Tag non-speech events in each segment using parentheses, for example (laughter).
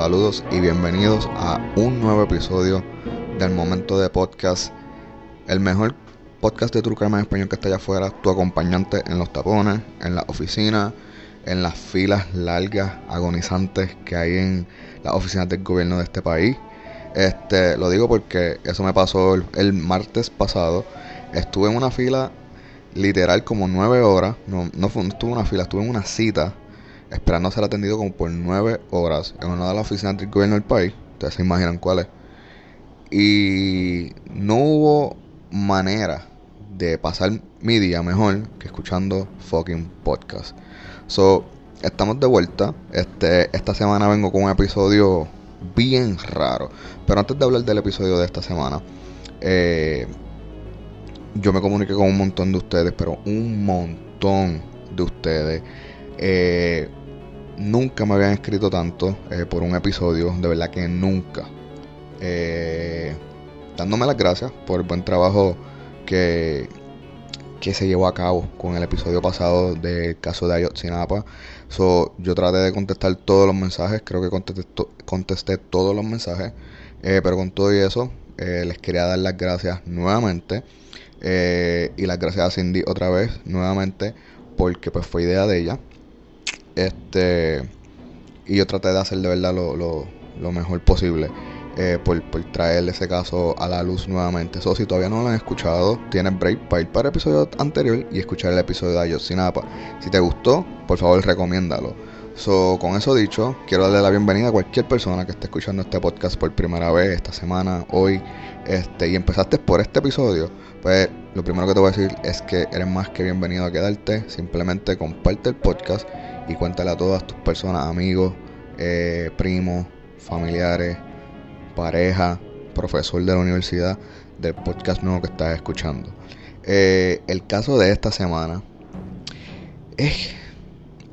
Saludos y bienvenidos a un nuevo episodio del momento de podcast, el mejor podcast de True en español que está allá afuera, tu acompañante en los tapones, en la oficina, en las filas largas, agonizantes que hay en las oficinas del gobierno de este país. Este, lo digo porque eso me pasó el, martes pasado. Estuve en una fila literal como nueve horas. No, no estuve en una fila, estuve en una cita esperando ser atendido como por nueve horas en una de las oficinas del gobierno del país. Ustedes se imaginan cuál es. Y no hubo manera de pasar mi día mejor que escuchando fucking podcast. So, estamos de vuelta. Este, esta semana vengo con un episodio bien raro. Pero antes de hablar del episodio de esta semana, eh, yo me comuniqué con un montón de ustedes, pero un montón de ustedes. Eh, nunca me habían escrito tanto eh, por un episodio, de verdad que nunca. Eh, dándome las gracias por el buen trabajo que, que se llevó a cabo con el episodio pasado del caso de Ayotzinapa. So, yo traté de contestar todos los mensajes, creo que contesté, contesté todos los mensajes, eh, pero con todo y eso eh, les quería dar las gracias nuevamente y las gracias a Cindy otra vez nuevamente porque pues fue idea de ella. Este y yo traté de hacer de verdad lo, lo- mejor posible eh, por, por traer ese caso a la luz nuevamente. So, si todavía no lo han escuchado, tienes break para ir para el episodio anterior y escuchar el episodio de Ayotzinapa. Si te gustó, por favor recomiéndalo. So, con eso dicho, quiero darle la bienvenida a cualquier persona que esté escuchando este podcast por primera vez esta semana, hoy, este, y empezaste por este episodio, pues lo primero que te voy a decir es que eres más que bienvenido a quedarte. Simplemente comparte el podcast y cuéntale a todas tus personas, amigos, eh, primos, familiares, pareja, profesor de la universidad, del podcast nuevo que estás escuchando. Eh, el caso de esta semana es,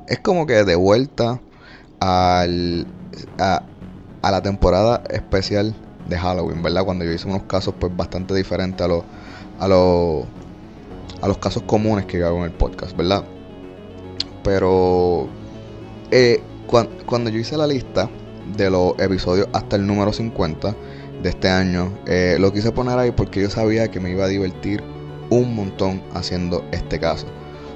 es como que de vuelta al, a, la temporada especial de Halloween, ¿verdad? Cuando yo hice unos casos pues bastante diferentes a los a los a los casos comunes que yo hago en el podcast, ¿verdad? Pero eh, cuan- cuando yo hice la lista de los episodios hasta el número 50 de este año, eh, lo quise poner ahí porque yo sabía que me iba a divertir un montón haciendo este caso.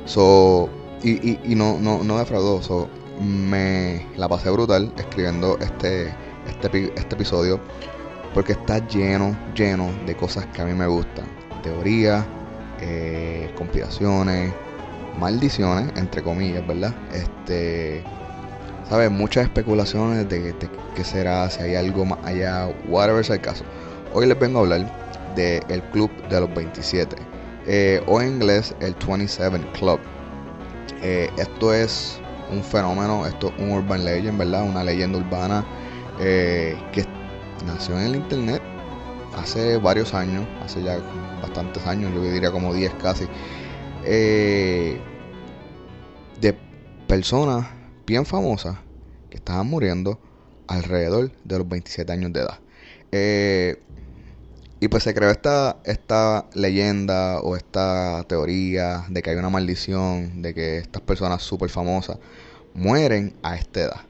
So, y, y, y no, no, no defraudó. So, me la pasé brutal escribiendo este, este, este episodio porque está lleno, lleno de cosas que a mí me gustan. Teorías, eh, conspiraciones, maldiciones, entre comillas, ¿verdad? Este, ¿sabes? Muchas especulaciones de, de qué será, si hay algo más allá, whatever sea el caso. Hoy les vengo a hablar del el Club de los 27, eh, o en inglés el 27 Club. Eh, esto es un fenómeno, esto es un urban legend, ¿verdad? Una leyenda urbana eh, que nació en el internet hace varios años, hace ya bastantes años, yo diría como 10 casi, eh, de personas bien famosas que estaban muriendo alrededor de los 27 años de edad. Eh, y pues se creó esta, esta leyenda o esta teoría de que hay una maldición, de que estas personas súper famosas mueren a esta edad.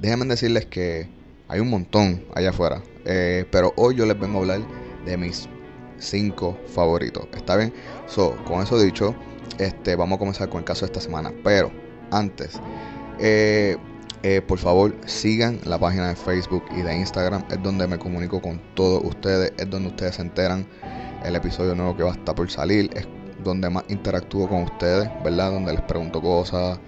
Déjenme decirles que hay un montón allá afuera. eh, pero hoy yo les vengo a hablar de mis cinco favoritos. ¿Está bien? So, con eso dicho, este, vamos a comenzar con el caso de esta semana. Pero antes, eh, eh, por favor sigan la página de Facebook y de Instagram. Es donde me comunico con todos ustedes. Es donde ustedes se enteran el episodio nuevo que va a estar por salir. Es donde más interactúo con ustedes, ¿verdad? Donde les pregunto cosas.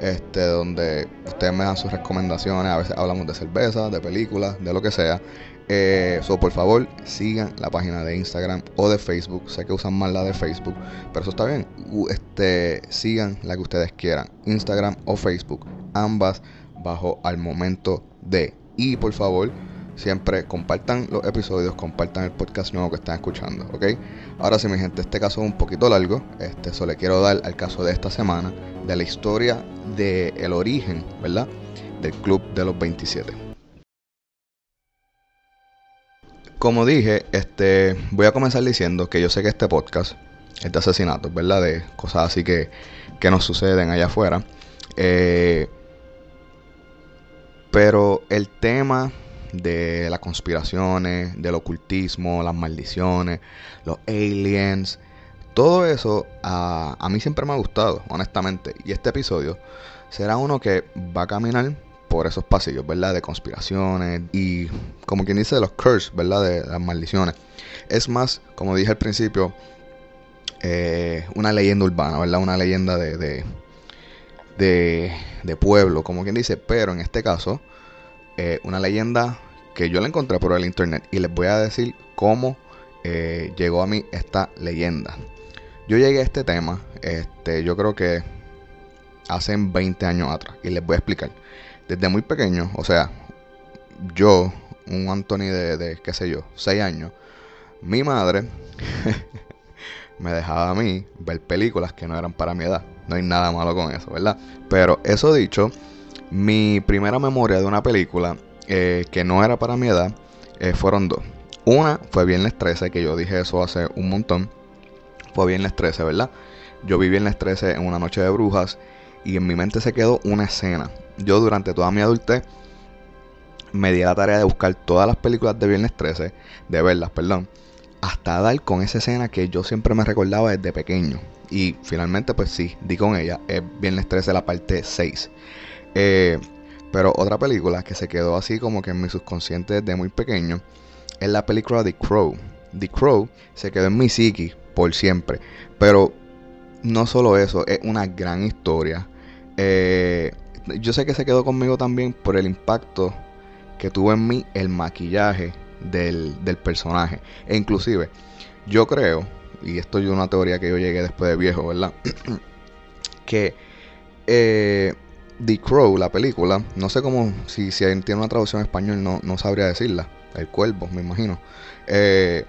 Este, donde ustedes me dan sus recomendaciones. A veces hablamos de cerveza, de películas, de lo que sea. Eh, por favor, sigan la página de Instagram o de Facebook. Sé que usan más la de Facebook, pero eso está bien. Este, sigan la que ustedes quieran, Instagram o Facebook, ambas bajo al momento de. Y por favor, siempre compartan los episodios, compartan el podcast nuevo que están escuchando, ¿ok? Ahora sí, mi gente, este caso es un poquito largo. Este, solo le quiero dar al caso de esta semana, de la historia del el origen, ¿verdad? Del Club de los 27. Como dije, este, voy a comenzar diciendo que yo sé que este podcast es de asesinatos, ¿verdad? De cosas así que, que nos suceden allá afuera. Eh, pero el tema de las conspiraciones, del ocultismo, las maldiciones, los aliens, todo eso a, a mí siempre me ha gustado, honestamente. Y este episodio será uno que va a caminar por esos pasillos, ¿verdad? De conspiraciones y, como quien dice, de los curses, ¿verdad? De las maldiciones. Es más, como dije al principio, eh, una leyenda urbana, ¿verdad? Una leyenda de, de, de, de pueblo, como quien dice. Pero en este caso, eh, una leyenda que yo la encontré por el internet y les voy a decir cómo eh, llegó a mí esta leyenda. Yo llegué a este tema, este, yo creo que hace 20 años atrás y les voy a explicar. Desde muy pequeño, o sea, yo, un Anthony de, de qué sé yo, 6 años, mi madre (laughs) me dejaba a mí ver películas que no eran para mi edad. No hay nada malo con eso, ¿verdad? Pero eso dicho, mi primera memoria de una película eh, que no era para mi edad eh, fueron dos. Una fue Viernes 13, que yo dije eso hace un montón. Fue Viernes 13, ¿verdad? Yo vi Viernes 13 en una noche de brujas y en mi mente se quedó una escena. Yo durante toda mi adultez me di la tarea de buscar todas las películas de Viernes 13, de verlas, perdón, hasta dar con esa escena que yo siempre me recordaba desde pequeño. Y finalmente, pues sí, di con ella. Es Viernes 13, la parte 6. Eh, pero otra película que se quedó así como que en mi subconsciente desde muy pequeño es la película The Crow. The Crow se quedó en mi psiqui por siempre. Pero no solo eso, es una gran historia. Eh, yo sé que se quedó conmigo también por el impacto que tuvo en mí el maquillaje del, del personaje. E inclusive, yo creo, y esto es una teoría que yo llegué después de viejo, ¿verdad? (clears throat) que eh, The Crow, la película, no sé cómo, si, si tiene una traducción en español, no, no sabría decirla. El cuervo, me imagino. Eh,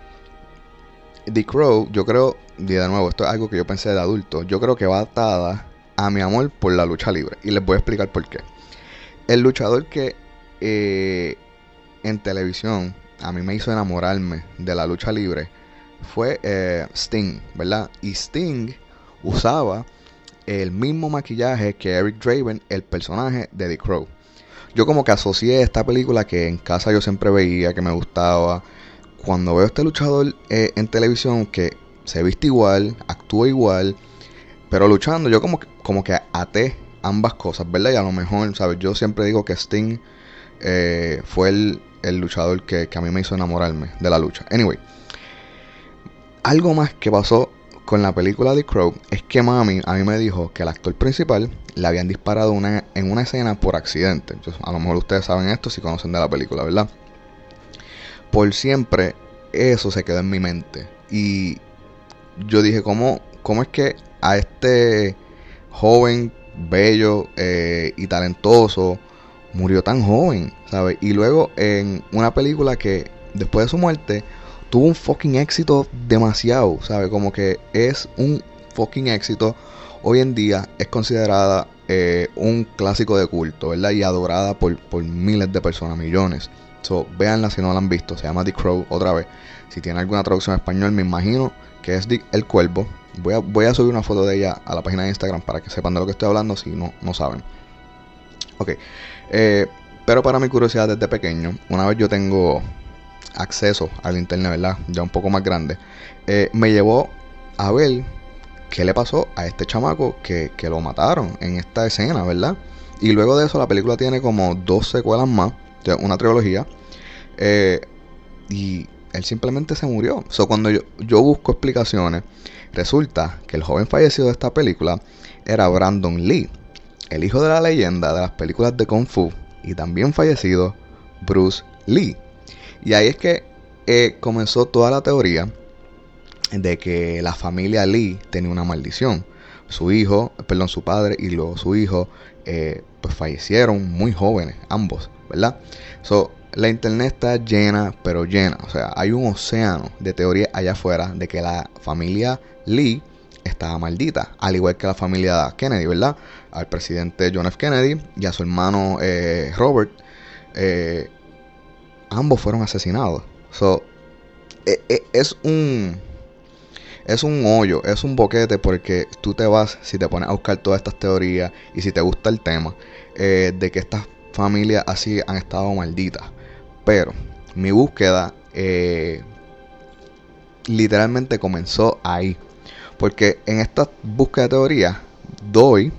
The Crow, yo creo, de nuevo, esto es algo que yo pensé de adulto, yo creo que va atada a mi amor por la lucha libre. Y les voy a explicar por qué. El luchador que eh, en televisión a mí me hizo enamorarme de la lucha libre fue eh, Sting, ¿verdad? Y Sting usaba el mismo maquillaje que Eric Draven, el personaje de The Crow. Yo como que asocié esta película que en casa yo siempre veía, que me gustaba. Cuando veo a este luchador eh, en televisión que se viste igual, actúa igual, pero luchando, yo como que, como que até ambas cosas, ¿verdad? Y a lo mejor, ¿sabes? Yo siempre digo que Sting eh, fue el, el luchador que, que a mí me hizo enamorarme de la lucha. Anyway, algo más que pasó con la película The Crow es que mami a mí me dijo que el actor principal le habían disparado una, en una escena por accidente. A lo mejor ustedes saben esto si conocen de la película, ¿verdad? Por siempre eso se quedó en mi mente. Y yo dije, ¿cómo, cómo es que a este joven, bello eh, y talentoso murió tan joven? ¿Sabes? Y luego en una película que después de su muerte tuvo un fucking éxito demasiado, ¿sabes? Como que es un fucking éxito. Hoy en día es considerada eh, un clásico de culto, ¿verdad? Y adorada por, por miles de personas, millones. So, véanla si no la han visto. Se llama The Crow otra vez. Si tiene alguna traducción en español, me imagino que es The- El Cuervo. Voy a, voy a subir una foto de ella a la página de Instagram para que sepan de lo que estoy hablando si no, no saben. Ok. Eh, pero para mi curiosidad desde pequeño, una vez yo tengo acceso al internet, ¿verdad? Ya un poco más grande, eh, me llevó a ver qué le pasó a este chamaco que, que lo mataron en esta escena, ¿verdad? Y luego de eso la película tiene como dos secuelas más, una trilogía, eh, y él simplemente se murió. So, cuando yo, yo busco explicaciones, resulta que el joven fallecido de esta película era Brandon Lee. el hijo de la leyenda de las películas de Kung Fu y también fallecido Bruce Lee. Y ahí es que eh, comenzó toda la teoría de que la familia Lee tenía una maldición. Su hijo, perdón, su padre y luego su hijo, eh, pues fallecieron muy jóvenes, ambos, ¿verdad? So, la internet está llena, pero llena. O sea, hay un océano de teorías allá afuera de que la familia Lee estaba maldita, al igual que la familia Kennedy, ¿verdad? Al presidente John F. Kennedy y a su hermano eh, Robert, eh, ambos fueron asesinados. So, e, e, es un es un hoyo, es un boquete porque tú te vas, si te pones a buscar todas estas teorías y si te gusta el tema, eh, de que estas familias así han estado malditas. Pero mi búsqueda eh, literalmente comenzó ahí. Porque en esta búsqueda de teoría doy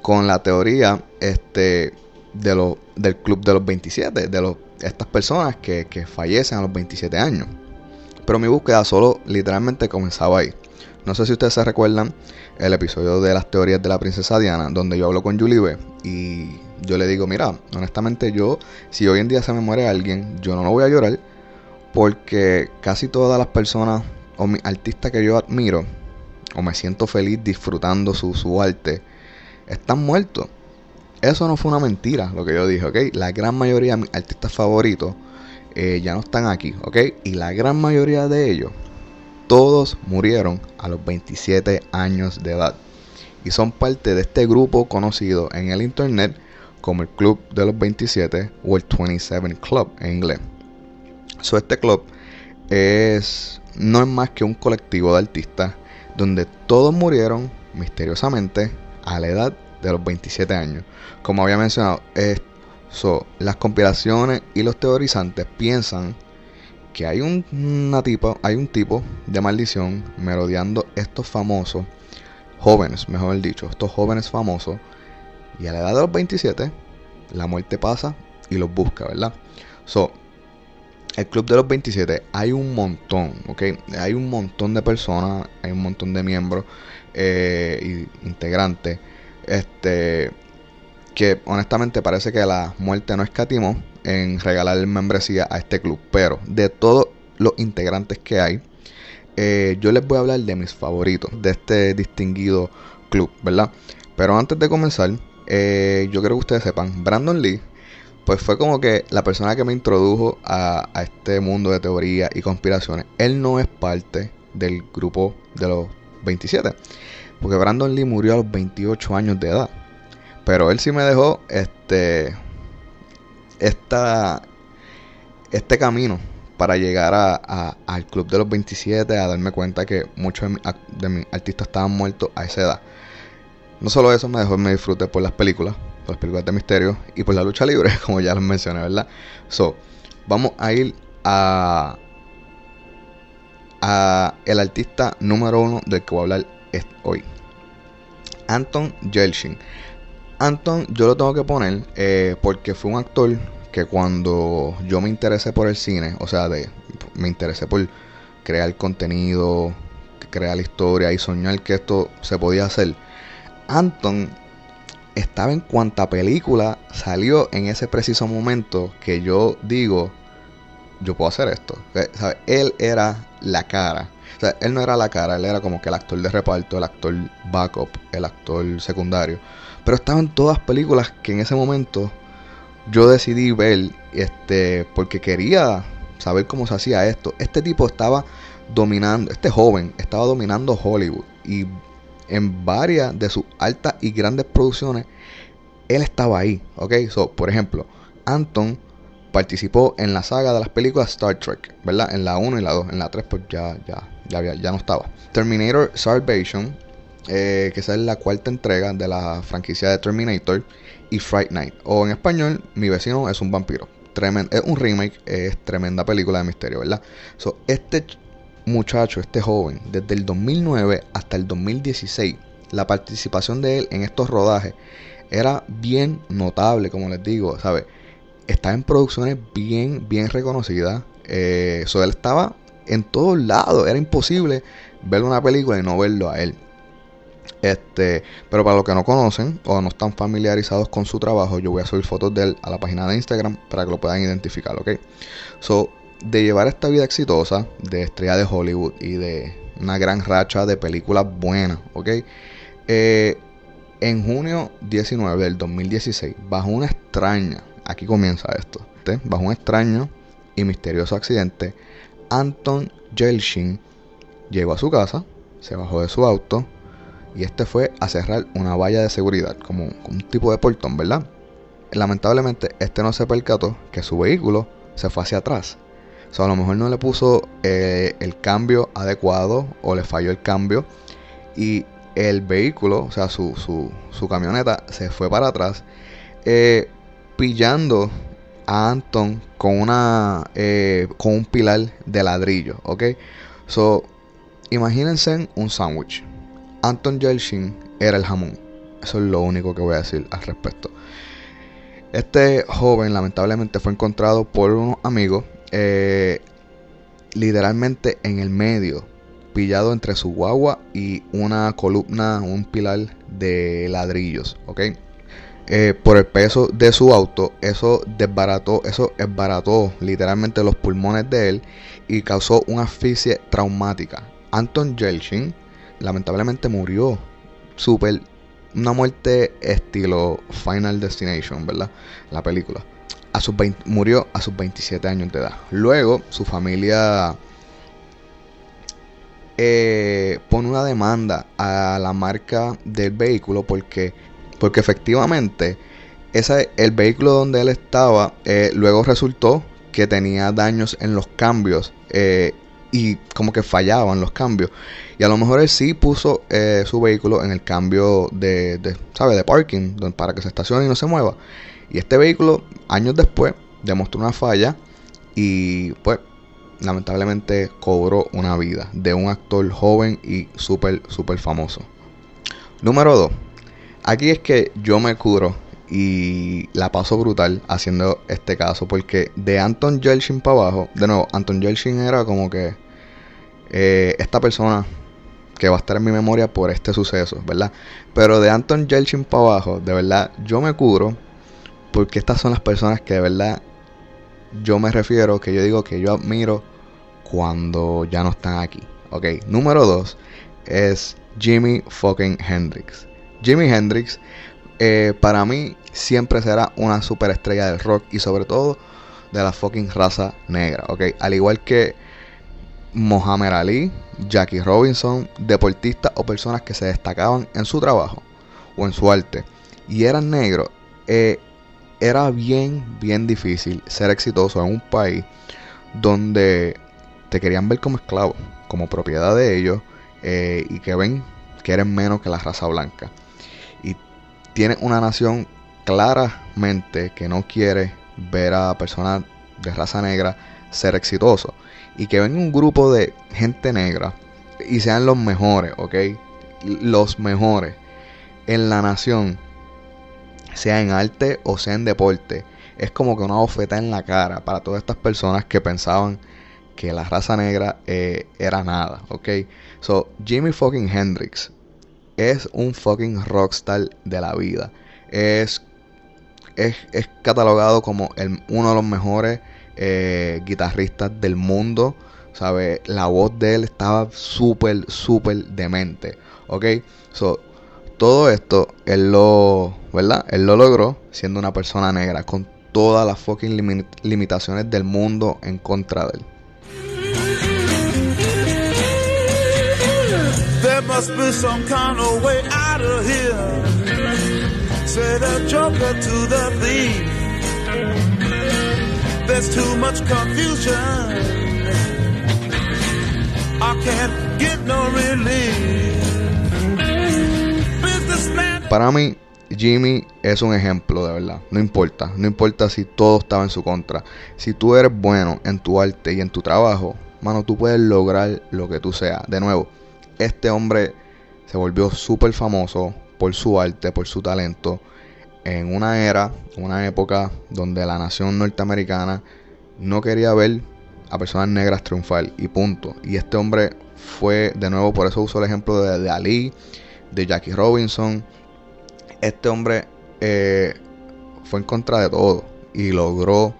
con la teoría este, de lo, del club de los 27, de los, estas personas que, que fallecen a los 27 años. Pero mi búsqueda solo literalmente comenzaba ahí. No sé si ustedes se recuerdan el episodio de las teorías de la princesa Diana, donde yo hablo con Julie B. Y yo le digo, mira, honestamente yo, si hoy en día se me muere alguien, yo no lo voy a llorar. Porque casi todas las personas o mis artistas que yo admiro, o me siento feliz disfrutando su, su arte, están muertos. Eso no fue una mentira lo que yo dije, ¿ok? La gran mayoría de mis artistas favoritos eh, ya no están aquí, ¿ok? Y la gran mayoría de ellos, todos murieron a los 27 años de edad. Y son parte de este grupo conocido en el internet como el Club de los 27 o el 27 Club en inglés. So, este club es, no es más que un colectivo de artistas donde todos murieron misteriosamente a la edad de los 27 años. Como había mencionado, es las conspiraciones y los teorizantes piensan que hay un, una tipo, hay un tipo de maldición merodeando estos famosos jóvenes, mejor dicho, estos jóvenes famosos. Y a la edad de los 27, la muerte pasa y los busca, ¿verdad? So, el club de los 27 hay un montón, ¿ok? Hay un montón de personas, hay un montón de miembros eh, integrantes. Este que honestamente parece que la muerte no escatimó en regalar membresía a este club. Pero de todos los integrantes que hay, eh, yo les voy a hablar de mis favoritos de este distinguido club, ¿verdad? Pero antes de comenzar, eh, yo quiero que ustedes sepan, Brandon Lee, pues fue como que la persona que me introdujo a, a este mundo de teoría y conspiraciones. Él no es parte del grupo de los 27, porque Brandon Lee murió a los 28 años de edad. Pero él sí me dejó este esta este camino para llegar a, al club de los 27, a darme cuenta que muchos de, mis artistas estaban muertos a esa edad. No solo eso, me dejó me disfrute por las películas, por las películas de misterio y por la lucha libre, (laughs) como ya les mencioné, ¿verdad? So, vamos a ir a, a el artista número uno del que voy a hablar hoy. Anton Yelchin. Anton yo lo tengo que poner eh, porque fue un actor que cuando yo me interesé por el cine, o sea, de, me interesé por crear contenido, crear historia y soñar que esto se podía hacer. Anton estaba en cuanta película salió en ese preciso momento que yo digo, yo puedo hacer esto. Eh, él era la cara. Él no era la cara, él era como que el actor de reparto, el actor backup, el actor secundario. Pero estaba en todas películas que en ese momento yo decidí ver este porque quería saber cómo se hacía esto. Este tipo estaba dominando, este joven estaba dominando Hollywood y en varias de sus altas y grandes producciones él estaba ahí, ¿ok? So, por ejemplo, Anton participó en la saga de las películas Star Trek, ¿verdad? En la 1 y la 2, en la 3 pues ya, ya, ya, ya no estaba. Terminator Salvation, eh, que es la cuarta entrega de la franquicia de Terminator y Fright Night. O en español, Mi vecino es un vampiro. es un remake, es tremenda película de misterio, ¿verdad? So, este muchacho, este joven, desde el 2009 hasta el 2016, la participación de él en estos rodajes era bien notable, como les digo, ¿sabes? Está en producciones bien, bien reconocidas. Eh, so, él estaba en todos lados. Era imposible ver una película y no verlo a él. Este, pero para los que no conocen o no están familiarizados con su trabajo, yo voy a subir fotos de él a la página de Instagram para que lo puedan identificar, ¿ok? So, de llevar esta vida exitosa, de estrella de Hollywood y de una gran racha de películas buenas, ¿ok? Eh, en junio 19 del 2016, bajo una extraña, aquí comienza esto, bajo un extraño y misterioso accidente, Anton Yelchin llegó a su casa, se bajó de su auto y este fue a cerrar una valla de seguridad, como, un tipo de portón, ¿verdad? Lamentablemente, este no se percató que su vehículo se fue hacia atrás. O sea, a lo mejor no le puso eh, el cambio adecuado o le falló el cambio y el vehículo, o sea, su, su, camioneta se fue para atrás, eh, pillando Anton con una eh, con un pilar de ladrillo, ¿ok? So, imagínense un sándwich. Anton Yelchin era el jamón. Eso es lo único que voy a decir al respecto. Este joven lamentablemente fue encontrado por unos amigos eh, literalmente en el medio, pillado entre su guagua y una columna, un pilar de ladrillos, ¿ok? Eh, por el peso de su auto, eso desbarató, eso desbarató literalmente los pulmones de él y causó una asfixia traumática. Anton Yelchin lamentablemente murió súper una muerte estilo Final Destination, ¿verdad? La película. A sus murió a sus 27 años de edad. Luego, su familia eh, pone una demanda a la marca del vehículo porque, porque efectivamente ese, el vehículo donde él estaba eh, luego resultó que tenía daños en los cambios eh, y como que fallaban los cambios. Y a lo mejor él sí puso eh, su vehículo en el cambio de, de, ¿sabe? de parking para que se estacione y no se mueva. Y este vehículo, años después, demostró una falla y pues lamentablemente cobró una vida de un actor joven y súper, súper famoso. Número 2. Aquí es que yo me curo y la paso brutal haciendo este caso porque de Anton Yelchin para abajo, de nuevo, Anton Yelchin era como que eh, esta persona que va a estar en mi memoria por este suceso, ¿verdad? Pero de Anton Yelchin para abajo, de verdad, yo me curo porque estas son las personas que de verdad yo me refiero, que yo digo que yo admiro cuando ya no están aquí. Ok, número 2 es Jimmy fucking Hendrix. Jimi Hendrix eh, para mí siempre será una superestrella del rock y sobre todo de la fucking raza negra, ¿ok? Al igual que Muhammad Ali, Jackie Robinson, deportistas o personas que se destacaban en su trabajo o en su arte y eran negros, eh, era bien, bien difícil ser exitoso en un país donde te querían ver como esclavo, como propiedad de ellos eh, y que ven que eres menos que la raza blanca. Y tiene una nación claramente que no quiere ver a personas de raza negra ser exitosos y que ven un grupo de gente negra y sean los mejores, ¿ok? Los mejores en la nación, sea en arte o sea en deporte. Es como que una bofeta en la cara para todas estas personas que pensaban que la raza negra eh, era nada, ¿ok? So, Jimmy fucking Hendrix es un fucking rockstar de la vida. Es, es, es catalogado como el, uno de los mejores eh, guitarristas del mundo. ¿Sabe? La voz de él estaba súper, súper demente. ¿Ok? So, todo esto él lo, ¿verdad? Él lo logró siendo una persona negra, con todas las fucking limitaciones del mundo en contra de él. Must be some kind of way out of here. To the thief. There's too much confusion. I can't get no relief. Para mí, Jimmy es un ejemplo de verdad. No importa, no importa si todo estaba en su contra. Si tú eres bueno en tu arte y en tu trabajo, mano, tú puedes lograr lo que tú seas. De nuevo, este hombre se volvió súper famoso por su arte, por su talento, en una era, una época donde la nación norteamericana no quería ver a personas negras triunfar y punto. Y este hombre fue, de nuevo, por eso uso el ejemplo de, Ali, de Jackie Robinson. Este hombre eh, fue en contra de todo y logró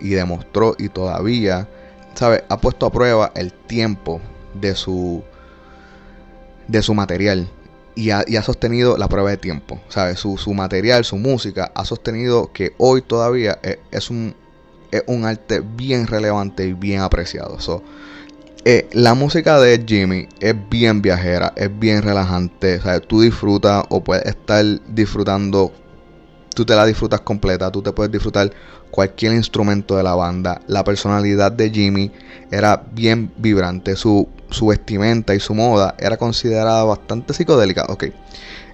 y demostró y todavía, ¿sabes? Ha puesto a prueba el tiempo de su de su material y ha, ha sostenido la prueba de tiempo, ¿sabes? Su, su material, su música ha sostenido que hoy todavía es, un es un arte bien relevante y bien apreciado. So, eh, la música de Jimmy es bien viajera, es bien relajante. Tú disfrutas o puedes estar disfrutando, tú te la disfrutas completa, tú te puedes disfrutar cualquier instrumento de la banda. La personalidad de Jimmy era bien vibrante, su, su vestimenta y su moda era considerada bastante psicodélica. Ok,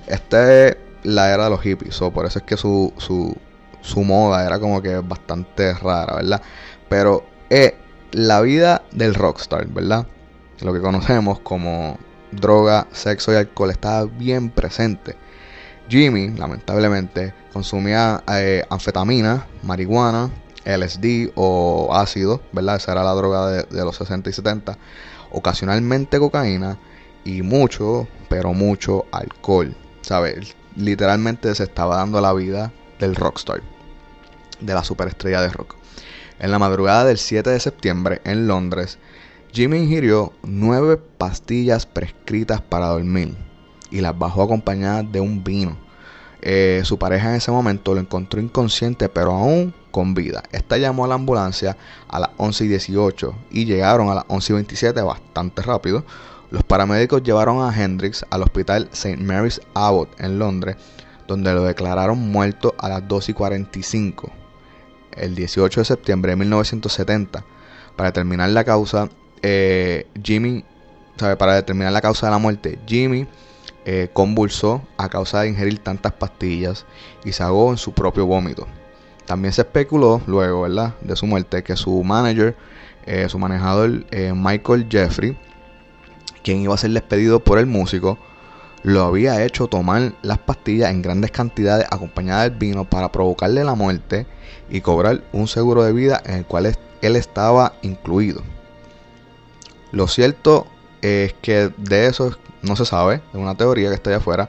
esta es la era de los hippies, por eso es que su, su, su moda era como que bastante rara, ¿verdad? Pero eh, la vida del rockstar, ¿verdad? Lo que conocemos como droga, sexo y alcohol estaba bien presente. Jimmy, lamentablemente, consumía eh, anfetamina, marihuana, LSD o ácido, ¿verdad? Esa era la droga de, de, los 60 y 70. Ocasionalmente cocaína y mucho, pero mucho alcohol. ¿Sabes? Literalmente se estaba dando la vida del rockstar, de la superestrella de rock. En la madrugada del 7 de septiembre en Londres, Jimmy ingirió nueve pastillas prescritas para dormir y las bajó acompañadas de un vino. Eh, su pareja en ese momento lo encontró inconsciente pero aún con vida. Esta llamó a la ambulancia a las 11 y 18 y llegaron a las 11 y 27 bastante rápido. Los paramédicos llevaron a Hendrix al hospital St. Mary's Abbott en Londres, donde lo declararon muerto a las 2 y 45 el 18 de septiembre de 1970 para determinar la causa eh, Jimmy sabe para determinar la causa de la muerte Jimmy eh, convulsó a causa de ingerir tantas pastillas y se ahogó en su propio vómito también se especuló luego verdad de su muerte que su manager eh, su manejador eh, Michael Jeffrey quien iba a ser despedido por el músico lo había hecho tomar las pastillas en grandes cantidades acompañadas del vino para provocarle la muerte y cobrar un seguro de vida en el cual él estaba incluido. Lo cierto es que de eso no se sabe, es una teoría que está allá afuera,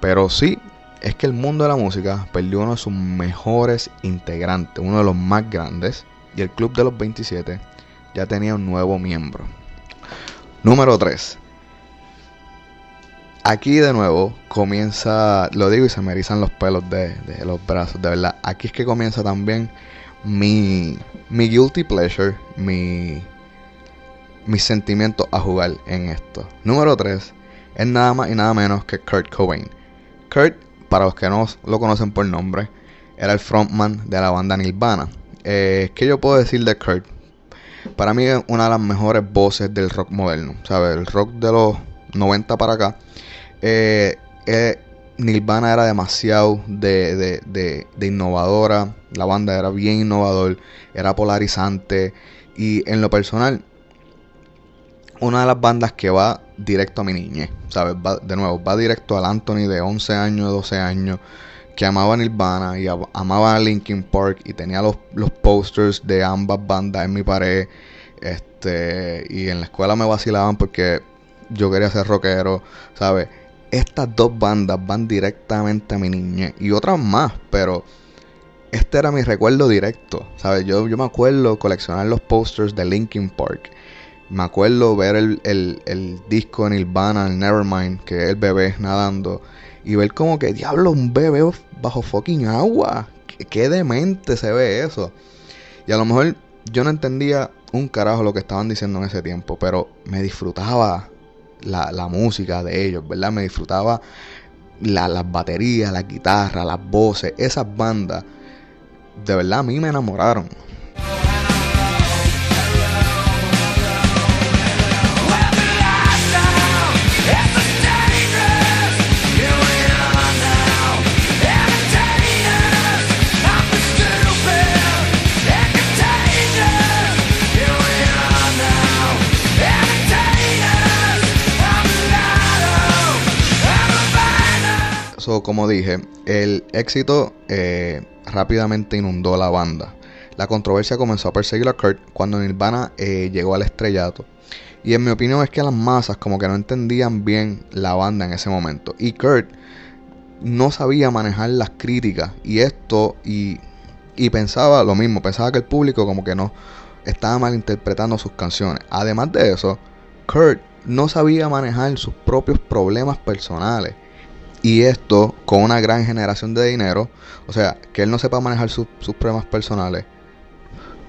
pero sí es que el mundo de la música perdió uno de sus mejores integrantes, uno de los más grandes, y el Club de los 27 ya tenía un nuevo miembro. Número 3. Aquí de nuevo comienza, lo digo y se me erizan los pelos de, los brazos, de verdad. Aquí es que comienza también mi, mi guilty pleasure, mi, mis sentimientos a jugar en esto. Número 3 es nada más y nada menos que Kurt Cobain. Kurt, para los que no lo conocen por nombre, era el frontman de la banda Nirvana. Eh, ¿Qué yo puedo decir de Kurt? Para mí es una de las mejores voces del rock moderno. ¿Sabes? El rock de los 90 para acá eh, eh, Nirvana era demasiado de, de, de, innovadora, la banda era bien innovador, era polarizante y en lo personal, una de las bandas que va directo a mi niñez, ¿sabes? Va, de nuevo, va directo al Anthony de 11 años, 12 años, que amaba Nirvana y amaba a Linkin Park y tenía los, los posters de ambas bandas en mi pared. Este, y en la escuela me vacilaban porque yo quería ser rockero, ¿sabes? estas dos bandas van directamente a mi niñez y otras más, pero este era mi recuerdo directo, ¿sabes? Yo, yo me acuerdo coleccionar los posters de Linkin Park. Me acuerdo ver el, el, el disco en Nirvana, el Nevermind, que es el bebé nadando. Y ver como que, diablo, un bebé bajo fucking agua. ¿Qué, qué demente se ve eso. Y a lo mejor yo no entendía un carajo lo que estaban diciendo en ese tiempo, pero me disfrutaba la, la, música de ellos, ¿verdad? Me disfrutaba la, las baterías, las guitarras, las voces, esas bandas. De verdad, a mí me enamoraron. Como dije, el éxito eh, rápidamente inundó la banda. la controversia comenzó a perseguir a Kurt cuando Nirvana eh, llegó al estrellato. Y en mi opinión es que las masas como que no entendían bien la banda en ese momento. Y Kurt no sabía manejar las críticas y esto y, y pensaba lo mismo, pensaba que el público como que no estaba malinterpretando sus canciones. Además de eso, Kurt no sabía manejar sus propios problemas personales. Y esto con una gran generación de dinero, o sea, que él no sepa manejar sus problemas personales,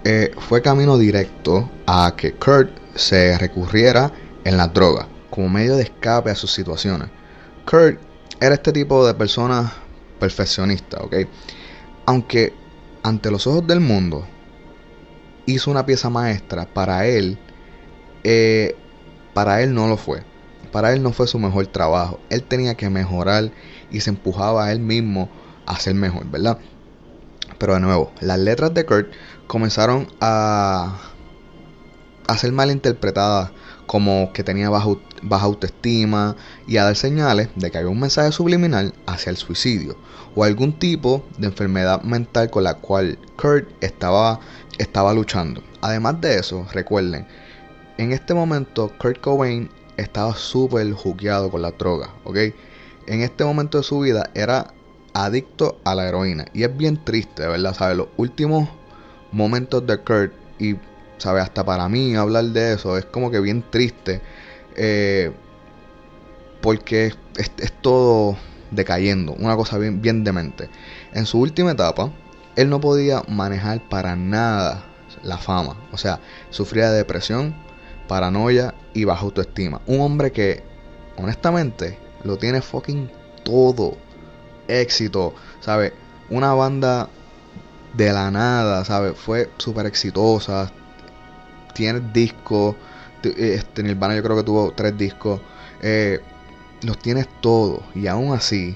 eh, fue camino directo a que Kurt se recurriera en las drogas como medio de escape a sus situaciones. Kurt era este tipo de persona perfeccionista, ¿ok? Aunque ante los ojos del mundo hizo una pieza maestra, para él, eh, para él no lo fue. Para él no fue su mejor trabajo. Él tenía que mejorar y se empujaba a él mismo a ser mejor, ¿verdad? Pero de nuevo, las letras de Kurt comenzaron a, ser malinterpretadas como que tenía baja, baja autoestima y a dar señales de que había un mensaje subliminal hacia el suicidio o algún tipo de enfermedad mental con la cual Kurt estaba, estaba luchando. Además de eso, recuerden, en este momento Kurt Cobain estaba súper jugueado con la droga, ¿ok? En este momento de su vida era adicto a la heroína y es bien triste, ¿verdad? ¿Sabes? Los últimos momentos de Kurt y ¿sabes? Hasta para mí hablar de eso es como que bien triste. Eh, porque es, todo decayendo, una cosa bien, bien demente. En su última etapa, él no podía manejar para nada la fama. O sea, sufría de depresión, paranoia y baja autoestima. Un hombre que, honestamente, lo tiene fucking todo. Éxito, ¿sabes? Una banda de la nada, ¿sabes? Fue súper exitosa, tiene discos. Este, Nirvana yo creo que tuvo tres discos. Eh, los tienes todos. Y aún así,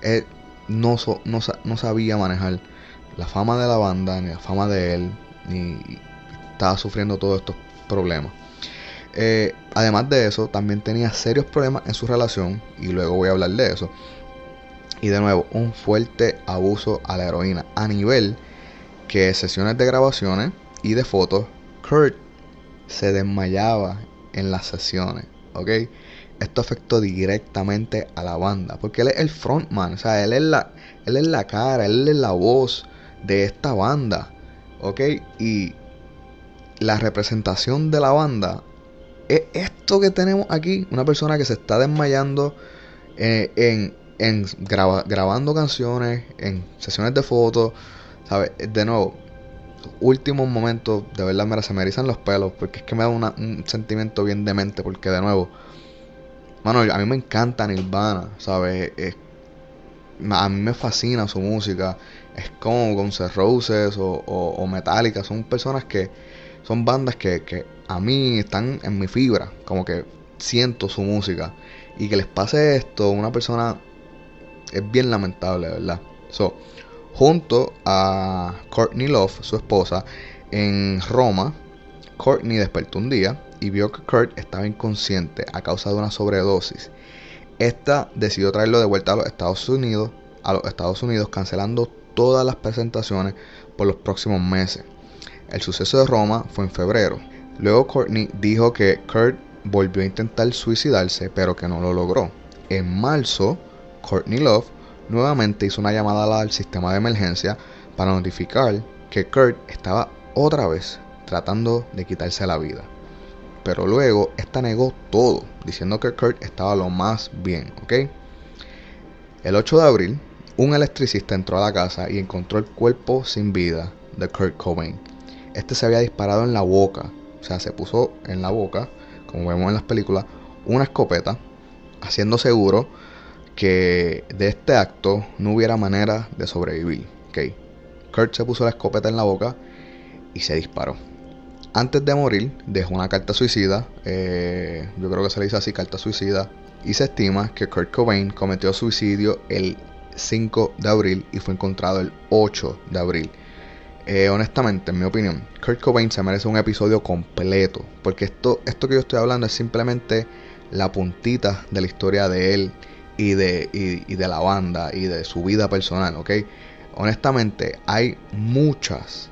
él no, no, sabía manejar la fama de la banda, ni la fama de él, ni estaba sufriendo todos estos problemas. Eh, además de eso, también tenía serios problemas en su relación, y luego voy a hablar de eso. Y de nuevo, un fuerte abuso a la heroína, a nivel que sesiones de grabaciones y de fotos, Kurt se desmayaba en las sesiones, ¿ok? Esto afectó directamente a la banda, porque él es el frontman, o sea, él es la, él es la cara, él es la voz de esta banda, ¿ok? Y la representación de la banda es esto que tenemos aquí, una persona que se está desmayando eh, en, en grabando canciones, en sesiones de fotos, ¿sabes? De nuevo, últimos momentos, de verdad, me se me erizan los pelos, porque es que me da un sentimiento bien demente, porque de nuevo, mano, a mí me encanta Nirvana, ¿sabes? a mí me fascina su música, es como Guns N' Roses o, o, Metallica, son personas que, son bandas que, que a mí están en mi fibra, como que siento su música, y que les pase esto a una persona es bien lamentable, ¿verdad? So, junto a Courtney Love, su esposa, en Roma. Courtney despertó un día y vio que Kurt estaba inconsciente a causa de una sobredosis. Esta decidió traerlo de vuelta a los Estados Unidos, a los Estados Unidos, cancelando todas las presentaciones por los próximos meses. El suceso de Roma fue en febrero. Luego Courtney dijo que Kurt volvió a intentar suicidarse, pero que no lo logró. En marzo, Courtney Love nuevamente hizo una llamada al sistema de emergencia para notificar que Kurt estaba otra vez tratando de quitarse la vida. Pero luego esta negó todo, diciendo que Kurt estaba lo más bien, ¿ok? El 8 de abril, un electricista entró a la casa y encontró el cuerpo sin vida de Kurt Cobain. Este se había disparado en la boca, o sea, se puso en la boca, como vemos en las películas, una escopeta, haciendo seguro que de este acto no hubiera manera de sobrevivir. Okay. Kurt se puso la escopeta en la boca y se disparó. Antes de morir, dejó una carta suicida. Eh, yo creo que se le dice así, carta suicida. Y se estima que Kurt Cobain cometió suicidio el 5 de abril y fue encontrado el 8 de abril. Eh, honestamente, en mi opinión, Kurt Cobain se merece un episodio completo. Porque esto, esto que yo estoy hablando es simplemente la puntita de la historia de él y de, y, de la banda y de su vida personal, ¿ok? Honestamente, hay muchas,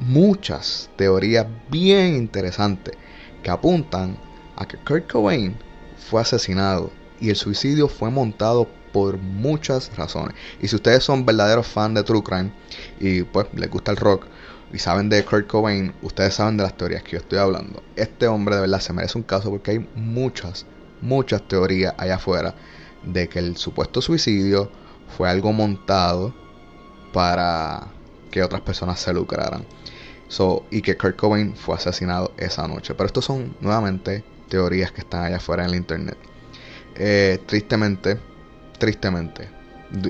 muchas teorías bien interesantes que apuntan a que Kurt Cobain fue asesinado y el suicidio fue montado por muchas razones. Y si ustedes son verdaderos fans de True Crime y pues les gusta el rock y saben de Kurt Cobain, ustedes saben de las teorías que yo estoy hablando. Este hombre de verdad se merece un caso porque hay muchas, muchas teorías allá afuera de que el supuesto suicidio fue algo montado para que otras personas se lucraran. So, y que Kurt Cobain fue asesinado esa noche. Pero estos son nuevamente teorías que están allá afuera en el internet. Eh, tristemente, tristemente,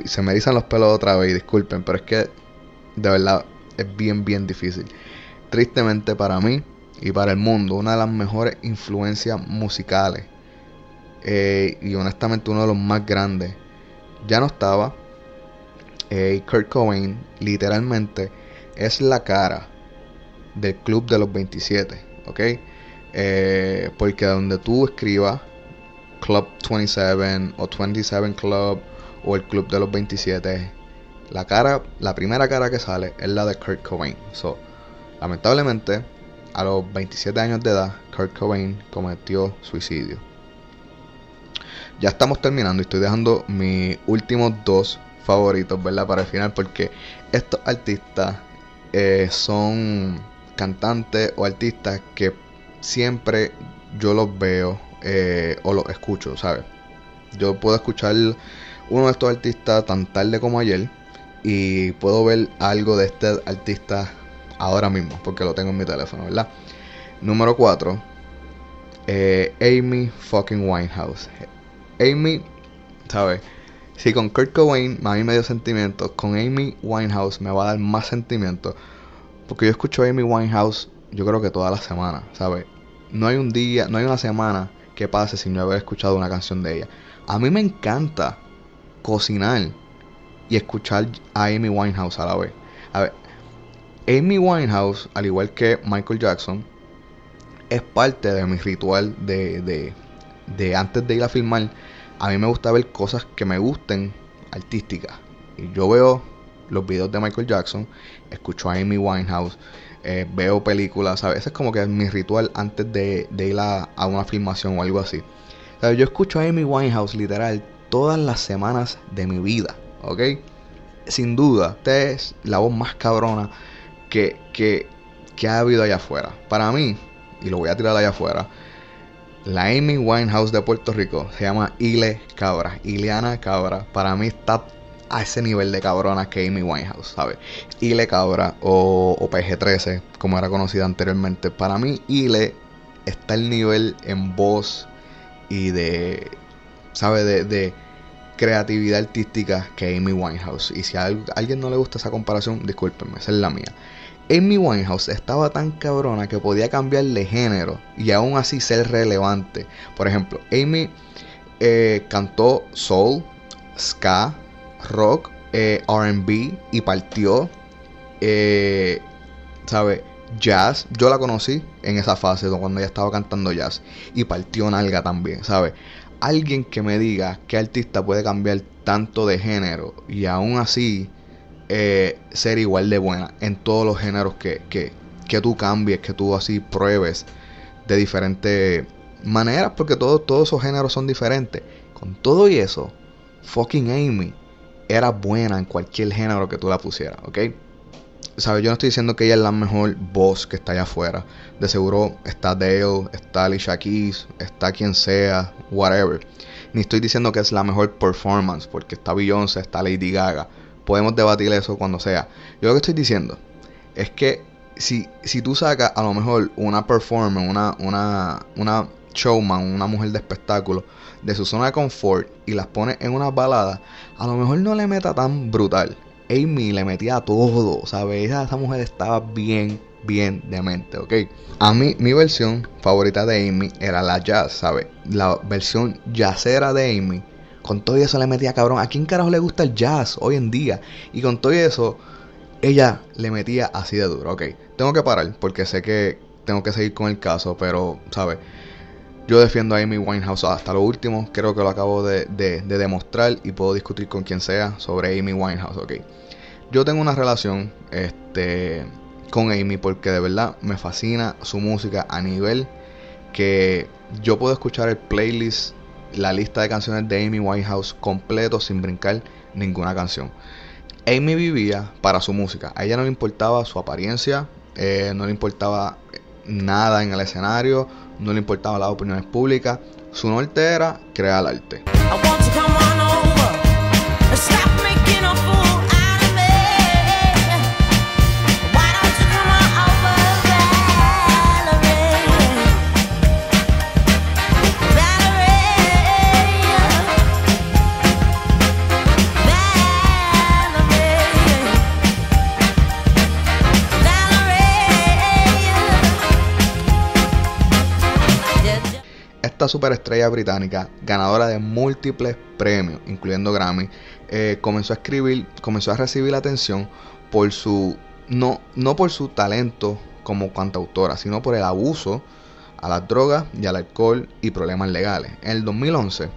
se me dicen los pelos otra vez, disculpen, pero es que de verdad es bien, bien difícil. Tristemente para mí y para el mundo, una de las mejores influencias musicales eh, y honestamente uno de los más grandes, ya no estaba. Eh, Kurt Cobain literalmente es la cara del club de los 27, ¿ok? Eh, porque donde tú escribas Club 27 o 27 Club o el club de los 27, la cara, la primera cara que sale es la de Kurt Cobain. So, lamentablemente, a los 27 años de edad, Kurt Cobain cometió suicidio. Ya estamos terminando y estoy dejando mis últimos dos favoritos, ¿verdad? Para el final, porque estos artistas eh, son cantantes o artistas que siempre yo los veo eh, o los escucho, ¿sabes? Yo puedo escuchar uno de estos artistas tan tarde como ayer y puedo ver algo de este artista ahora mismo porque lo tengo en mi teléfono, ¿verdad? Número 4, eh, Amy fucking Winehouse. Amy, ¿sabes? Si con Kurt Cobain a mí me dio sentimientos, con Amy Winehouse me va a dar más sentimientos porque yo escucho Amy Winehouse, yo creo que toda la semana, ¿sabes? No hay un día, no hay una semana que pase sin no haber escuchado una canción de ella. A mí me encanta cocinar y escuchar a Amy Winehouse a la vez. A ver, Amy Winehouse, al igual que Michael Jackson, es parte de mi ritual de, de, de antes de ir a filmar. A mí me gusta ver cosas que me gusten artísticas. Y yo veo los videos de Michael Jackson, escucho a Amy Winehouse, eh, veo películas, a veces es como que es mi ritual antes de, ir a, una filmación o algo así. yo escucho a Amy Winehouse literal todas las semanas de mi vida, ¿ok? Sin duda, esta es la voz más cabrona que, que, que ha habido allá afuera. Para mí, y lo voy a tirar allá afuera, la Amy Winehouse de Puerto Rico se llama Ile Cabra, Ileana Cabra. Para mí está a ese nivel de cabrona que Amy Winehouse, ¿sabes? Ile Cabra o, PG-13, como era conocida anteriormente. Para mí, Ile está el nivel en voz y de, ¿sabes? De, creatividad artística que Amy Winehouse. Y si a alguien no le gusta esa comparación, discúlpenme, esa es la mía. Amy Winehouse estaba tan cabrona que podía cambiar de género y aún así ser relevante. Por ejemplo, Amy eh, cantó soul, ska, rock, eh, RB y partió, eh, ¿sabe? Jazz. Yo la conocí en esa fase cuando ella estaba cantando jazz y partió nalga también, ¿sabe? Alguien que me diga que artista puede cambiar tanto de género y aún así eh, ser igual de buena en todos los géneros que, que, que tú cambies, que tú así pruebes de diferentes maneras, porque todos, todos esos géneros son diferentes. Con todo y eso, fucking Amy era buena en cualquier género que tú la pusieras, ¿ok? ¿Sabes? Yo no estoy diciendo que ella es la mejor voz que está allá afuera. De seguro está Dale, está Alicia Keys, está quien sea, whatever. Ni estoy diciendo que es la mejor performance, porque está Beyoncé, está Lady Gaga. Podemos debatir eso cuando sea. Yo lo que estoy diciendo es que si, si tú sacas a lo mejor una performance, una, una, una showman, una mujer de espectáculo, de su zona de confort y las pone en una balada, a lo mejor no le meta tan brutal. Amy le metía todo, ¿sabes? Esa, mujer estaba bien, bien de mente, ¿ok? A mí, mi versión favorita de Amy era la jazz, ¿sabes? La versión jazzera de Amy. Con todo eso le metía cabrón. ¿A quién carajo le gusta el jazz hoy en día? Y con todo eso, ella le metía así de duro, ¿ok? Tengo que parar porque sé que tengo que seguir con el caso, pero, ¿sabes? Yo defiendo a Amy Winehouse hasta lo último. Creo que lo acabo de, demostrar y puedo discutir con quien sea sobre Amy Winehouse. Ok. Yo tengo una relación este, con Amy porque de verdad me fascina su música a nivel que yo puedo escuchar el playlist, la lista de canciones de Amy Winehouse completo sin brincar ninguna canción. Amy vivía para su música. A ella no le importaba su apariencia, eh, no le importaba nada en el escenario, no le importaba las opiniones públicas. Su norte era crear arte. Esta superestrella británica, ganadora de múltiples premios, incluyendo Grammy, eh, comenzó a escribir, comenzó a recibir atención por su no, no por su talento como cantautora, sino por el abuso a las drogas y al alcohol y problemas legales. En el 2011,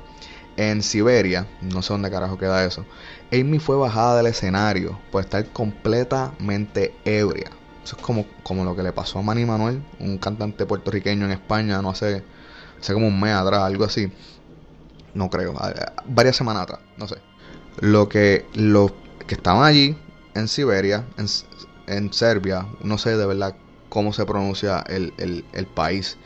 en Siberia, no sé dónde carajo queda eso, Amy fue bajada del escenario por estar completamente ebria. Eso es como, como lo que le pasó a Manny Manuel, un cantante puertorriqueño en España, no hace, hace como un mes atrás, algo así. No creo, varias semanas atrás, no sé. Lo que los que estaban allí en Siberia, en, en Serbia, no sé de verdad cómo se pronuncia el, el- el país.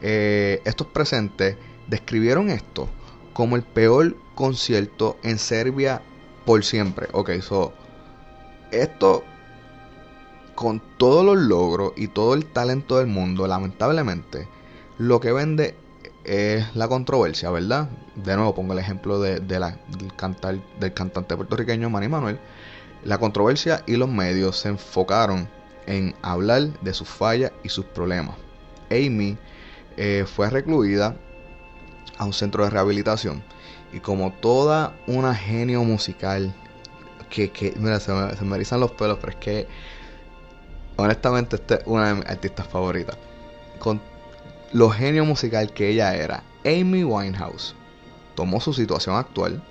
eh, estos presentes describieron esto como el peor concierto en Serbia por siempre. Ok, so esto con todos los logros y todo el talento del mundo, lamentablemente, lo que vende es la controversia, ¿verdad? De nuevo pongo el ejemplo de, de la, del, cantar, del cantante puertorriqueño Manny Manuel. La controversia y los medios se enfocaron en hablar de sus fallas y sus problemas. Amy eh, fue recluida a un centro de rehabilitación y como toda una genio musical que, que mira, se me, se me erizan los pelos, pero es que honestamente esta es una de mis artistas favoritas. Con lo genio musical que ella era, Amy Winehouse. Tomó su situación actual,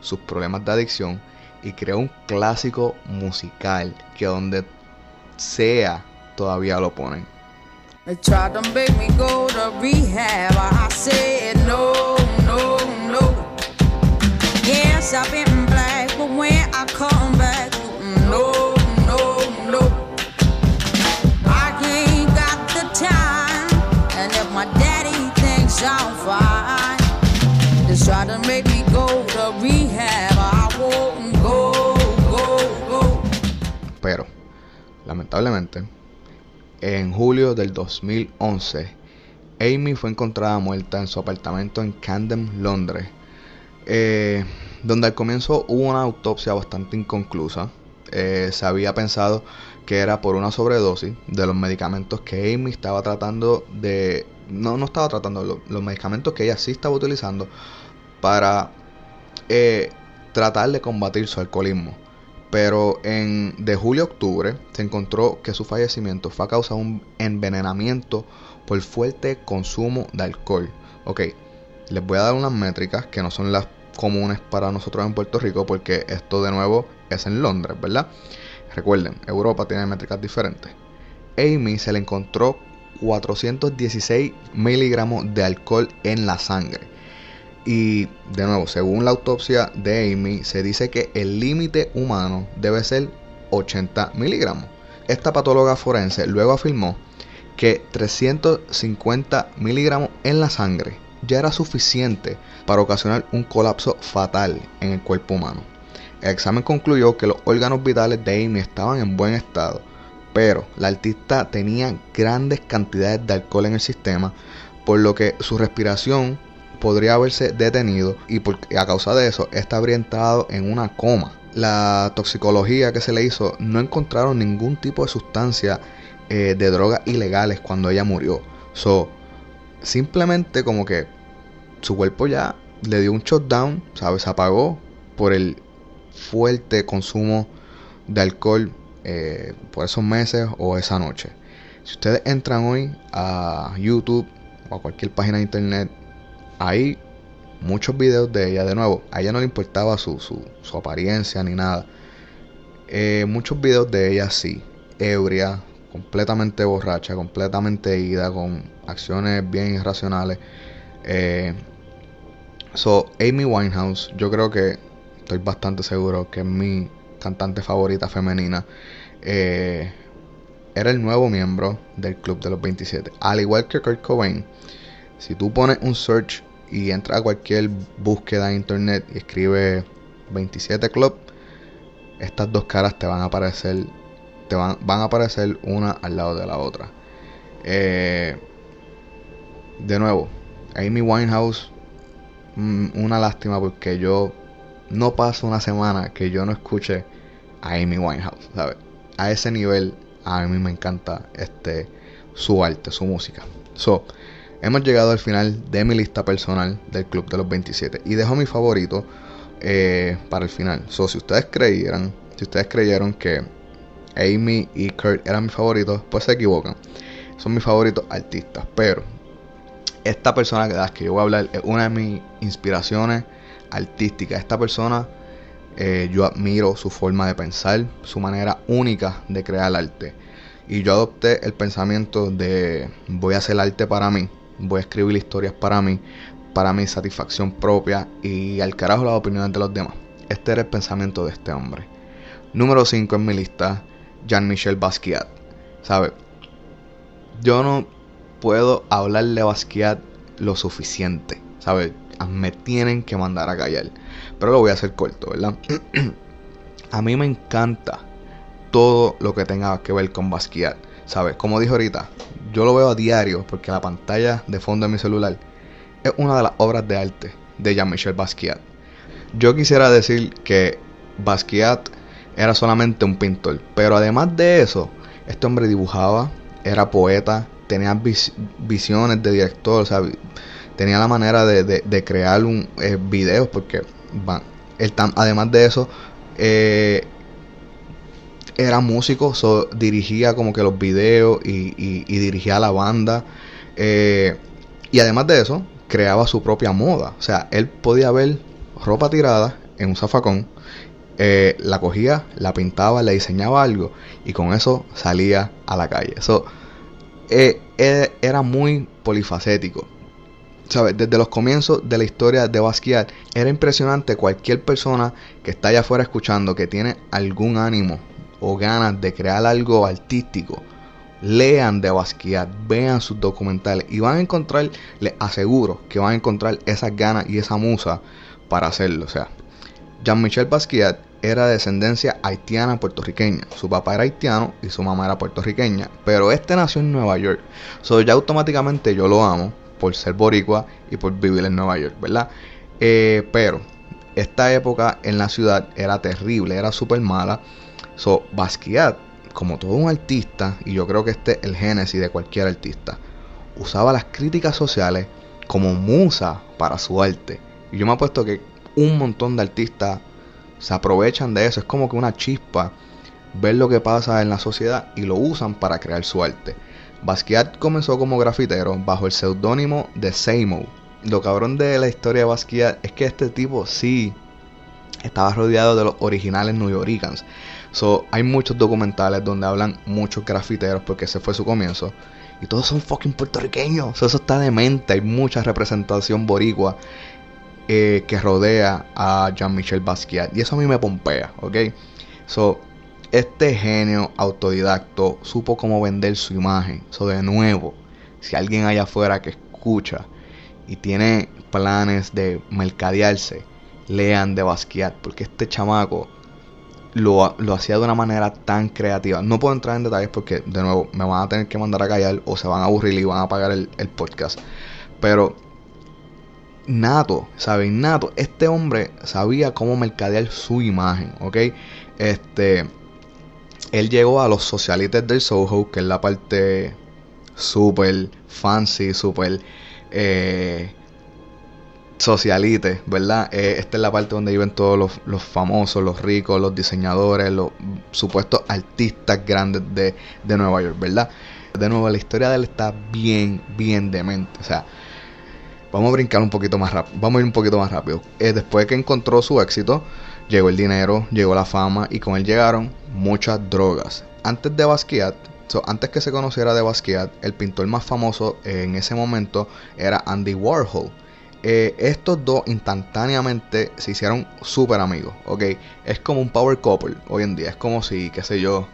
sus problemas de adicción y creó un clásico musical que donde sea todavía lo ponen. I've been black, but when I come back, I'm fine, go, go, go. Pero, lamentablemente, en julio del 2011, Amy fue encontrada muerta en su apartamento en Camden, Londres, eh, donde al comienzo hubo una autopsia bastante inconclusa. Eh, se había pensado que era por una sobredosis de los medicamentos que Amy estaba tratando de... No, no estaba tratando, lo- los medicamentos que ella sí estaba utilizando para eh, tratar de combatir su alcoholismo. Pero en de julio a octubre se encontró que su fallecimiento fue a causa de un envenenamiento por fuerte consumo de alcohol. Ok, les voy a dar unas métricas que no son las comunes para nosotros en Puerto Rico porque esto de nuevo es en Londres, ¿verdad? Recuerden, Europa tiene métricas diferentes. Amy se le encontró 416 miligramos de alcohol en la sangre. Y de nuevo, según la autopsia de Amy, se dice que el límite humano debe ser 80 miligramos. Esta patóloga forense luego afirmó que 350 miligramos en la sangre ya era suficiente para ocasionar un colapso fatal en el cuerpo humano. El examen concluyó que los órganos vitales de Amy estaban en buen estado, pero la artista tenía grandes cantidades de alcohol en el sistema, por lo que su respiración podría haberse detenido y por- a causa de eso esta habría entrado en una coma. La toxicología que se le hizo no encontraron ningún tipo de sustancia eh, de drogas ilegales cuando ella murió. So, simplemente como que su cuerpo ya le dio un shutdown, ¿sabes? Se apagó por el fuerte consumo de alcohol eh, por esos meses o esa noche. Si ustedes entran hoy a YouTube o a cualquier página de internet, hay muchos videos de ella. De nuevo, a ella no le importaba su, su, su apariencia ni nada. Eh, muchos videos de ella sí, ebria, completamente borracha, completamente ida, con acciones bien irracionales. Eh, so, Amy Winehouse, yo creo que estoy bastante seguro que es mi cantante favorita femenina. Eh, era el nuevo miembro del Club de los 27. Al igual que Kurt Cobain, si tú pones un search y entras a cualquier búsqueda en internet y escribe 27 Club, estas dos caras te van a aparecer, te van, van a aparecer una al lado de la otra. Eh, de nuevo, Amy Winehouse, mm, una lástima porque yo no paso una semana que yo no escuche a Amy Winehouse, ¿sabes? A ese nivel a mí me encanta este su arte, su música. So, hemos llegado al final de mi lista personal del Club de los 27 y dejo mi favorito eh, para el final. So, si ustedes creyeran, si ustedes creyeron que Amy y Kurt eran mis favoritos, pues se equivocan. Son mis favoritos artistas, pero esta persona que, que yo voy a hablar es una de mis inspiraciones artísticas. Esta persona eh, yo admiro su forma de pensar, su manera única de crear arte. Y yo adopté el pensamiento de voy a hacer arte para mí, voy a escribir historias para mí, para mi satisfacción propia y al carajo las opiniones de los demás. Este era el pensamiento de este hombre. Número 5 en mi lista, Jean-Michel Basquiat. ¿Sabe? Yo no puedo hablarle a Basquiat lo suficiente. ¿Sabe? Me tienen que mandar a callar. Pero lo voy a hacer corto, ¿verdad? (clears throat) a mí me encanta todo lo que tenga que ver con Basquiat. ¿Sabes? Como dije ahorita, yo lo veo a diario porque la pantalla de fondo de mi celular es una de las obras de arte de Jean-Michel Basquiat. Yo quisiera decir que Basquiat era solamente un pintor, pero además de eso, este hombre dibujaba, era poeta, tenía visiones de director, o sea, tenía la manera de, crear un eh, videos porque además de eso, eh, era músico, dirigía como que los videos y, dirigía la banda. Eh, y además de eso, creaba su propia moda. O sea, él podía ver ropa tirada en un zafacón, la cogía, la pintaba, le diseñaba algo y con eso salía a la calle. Eso era muy polifacético. Desde los comienzos de la historia de Basquiat, era impresionante cualquier persona que está allá afuera escuchando, que tiene algún ánimo o ganas de crear algo artístico, lean de Basquiat, vean sus documentales y van a encontrar, les aseguro que van a encontrar esas ganas y esa musa para hacerlo. O sea, Jean-Michel Basquiat era de descendencia haitiana puertorriqueña. Su papá era haitiano y su mamá era puertorriqueña. Pero este nació en Nueva York. So ya automáticamente yo lo amo por ser boricua y por vivir en Nueva York, ¿verdad? Eh, pero esta época en la ciudad era terrible, era súper mala. So, Basquiat, como todo un artista, y yo creo que este es el génesis de cualquier artista, usaba las críticas sociales como musa para su arte. Y yo me apuesto que un montón de artistas se aprovechan de eso. Es como que una chispa ver lo que pasa en la sociedad y lo usan para crear su arte. Basquiat comenzó como grafitero bajo el seudónimo de Seimo. Lo cabrón de la historia de Basquiat es que este tipo sí estaba rodeado de los originales New Yorkers. So, hay muchos documentales donde hablan muchos grafiteros porque ese fue su comienzo. Y todos son fucking puertorriqueños. eso está demente. Hay mucha representación boricua eh, que rodea a Jean-Michel Basquiat. Y eso a mí me pompea, ¿ok? So, este genio autodidacto supo cómo vender su imagen. Eso de nuevo, si alguien allá afuera que escucha y tiene planes de mercadearse, lean de Basquiat, porque este chamaco lo, hacía de una manera tan creativa. No puedo entrar en detalles porque, de nuevo, me van a tener que mandar a callar o se van a aburrir y van a apagar el, el podcast. Pero, nato, ¿saben? Nato, este hombre sabía cómo mercadear su imagen, ¿ok? Este él llegó a los socialites del Soho, que es la parte súper fancy, súper eh, socialite, ¿verdad? Eh, esta es la parte donde viven todos los, famosos, los ricos, los diseñadores, los supuestos artistas grandes de, Nueva York, ¿verdad? De nuevo, la historia de él está bien, bien demente. O sea, vamos a brincar un poquito más rápido. Vamos a ir un poquito más rápido. Eh, después que encontró su éxito, llegó el dinero, llegó la fama y con él llegaron muchas drogas. Antes de Basquiat, antes que se conociera de Basquiat, el pintor más famoso en ese momento era Andy Warhol. Eh, estos dos instantáneamente se hicieron súper amigos, ¿ok? Es como un power couple hoy en día. Es como si, qué sé yo,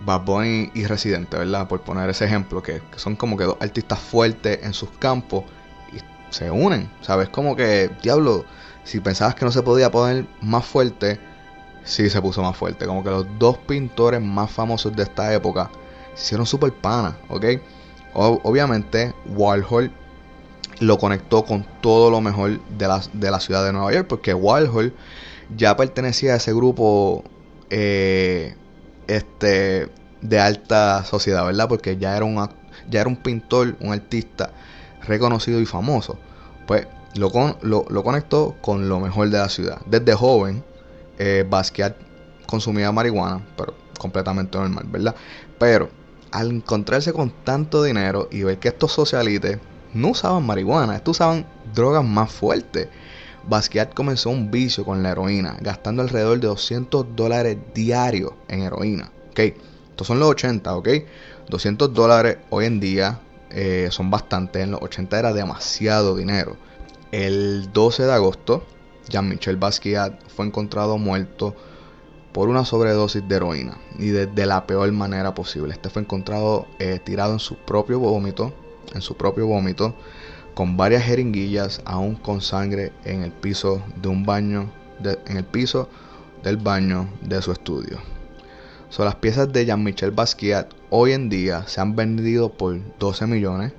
Bad Bunny y Residente, ¿verdad? Por poner ese ejemplo, que, que son como que dos artistas fuertes en sus campos y se unen, ¿sabes? Como que, diablo, si pensabas que no se podía poner más fuerte, sí se puso más fuerte. Como que los dos pintores más famosos de esta época se hicieron súper panas, ¿ok? Obviamente, Warhol lo conectó con todo lo mejor de la, de la ciudad de Nueva York, porque Warhol ya pertenecía a ese grupo eh, este, de alta sociedad, ¿verdad? Porque ya era, un, ya era un pintor, un artista reconocido y famoso. Pues lo, con- lo, conectó con lo mejor de la ciudad. Desde joven, eh, Basquiat consumía marihuana, pero completamente normal, ¿verdad? Pero al encontrarse con tanto dinero y ver que estos socialites no usaban marihuana, estos usaban drogas más fuertes. Basquiat comenzó un vicio con la heroína, gastando alrededor de 200 dólares diarios en heroína. ¿ok? Estos son los 80, ¿ok? 200 dólares hoy en día eh, son bastante. En los 80 era demasiado dinero. El 12 de agosto, Jean-Michel Basquiat fue encontrado muerto por una sobredosis de heroína y de, la peor manera posible. Este fue encontrado eh, tirado en su propio vómito, en su propio vómito, con varias jeringuillas, aún con sangre en el piso de un baño, en el piso del baño de su estudio. So, las piezas de Jean-Michel Basquiat hoy en día se han vendido por 12 millones,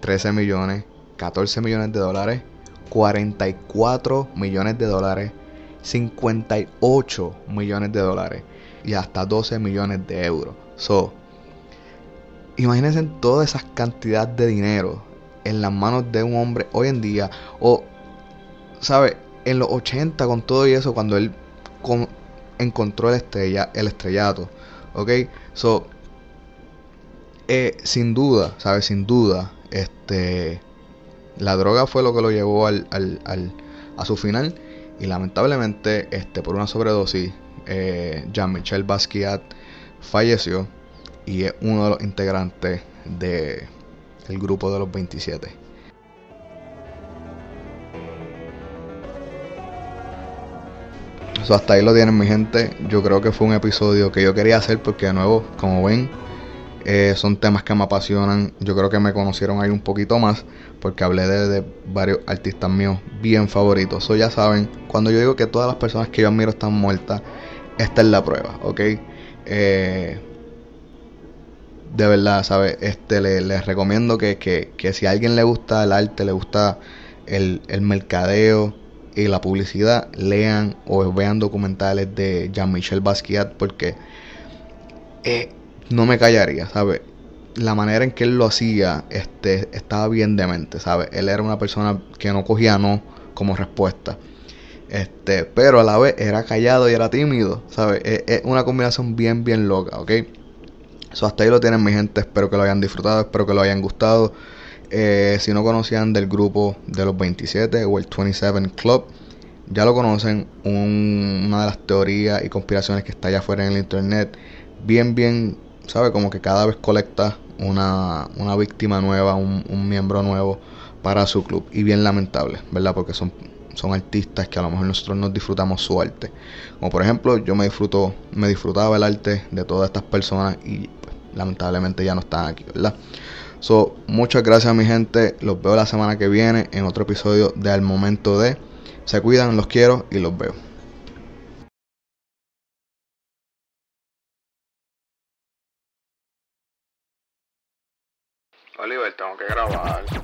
13 millones, 14 millones de dólares, 44 millones de dólares, 58 millones de dólares y hasta 12 millones de euros. So, imagínense toda esa cantidad de dinero en las manos de un hombre hoy en día o, ¿sabe? En los 80 con todo y eso, cuando él con- encontró el, estrella, el estrellato, ¿ok? So, eh, sin duda, ¿sabes? Sin duda, este, la droga fue lo que lo llevó al, al- al- a su final y lamentablemente, este, por una sobredosis, eh, Jean-Michel Basquiat falleció y es uno de los integrantes de el grupo de los 27. So, hasta ahí lo tienen mi gente. Yo creo que fue un episodio que yo quería hacer porque de nuevo, como ven, eh, son temas que me apasionan. Yo creo que me conocieron ahí un poquito más porque hablé de, varios artistas míos bien favoritos. So, ya saben, cuando yo digo que todas las personas que yo admiro están muertas, esta es la prueba, ¿ok? Eh, de verdad, ¿sabes? Este, le- les recomiendo que, que, que si a alguien le gusta el arte, le gusta el, el mercadeo y la publicidad, lean o vean documentales de Jean-Michel Basquiat porque eh, no me callaría, ¿sabes? La manera en que él lo hacía este, estaba bien demente, ¿sabes? Él era una persona que no cogía no como respuesta. Este, pero a la vez era callado y era tímido, ¿sabes? Es, es una combinación bien, bien loca, ¿ok? So, hasta ahí lo tienen mi gente, espero que lo hayan disfrutado, espero que lo hayan gustado. Eh, si no conocían del grupo de los 27 o el 27 Club, ya lo conocen, un- una de las teorías y conspiraciones que está allá afuera en el internet, bien, bien, ¿sabe? Como que cada vez colecta una, una víctima nueva, un, un miembro nuevo para su club. Y bien lamentable, ¿verdad? Porque son, son artistas que a lo mejor nosotros nos disfrutamos su arte. Como por ejemplo, yo me disfruto, me disfrutaba el arte de todas estas personas y pues, lamentablemente ya no están aquí, ¿verdad? So, muchas gracias mi gente. Los veo la semana que viene en otro episodio de Al Momento de. Se cuidan, los quiero y los veo. Oliver, tengo que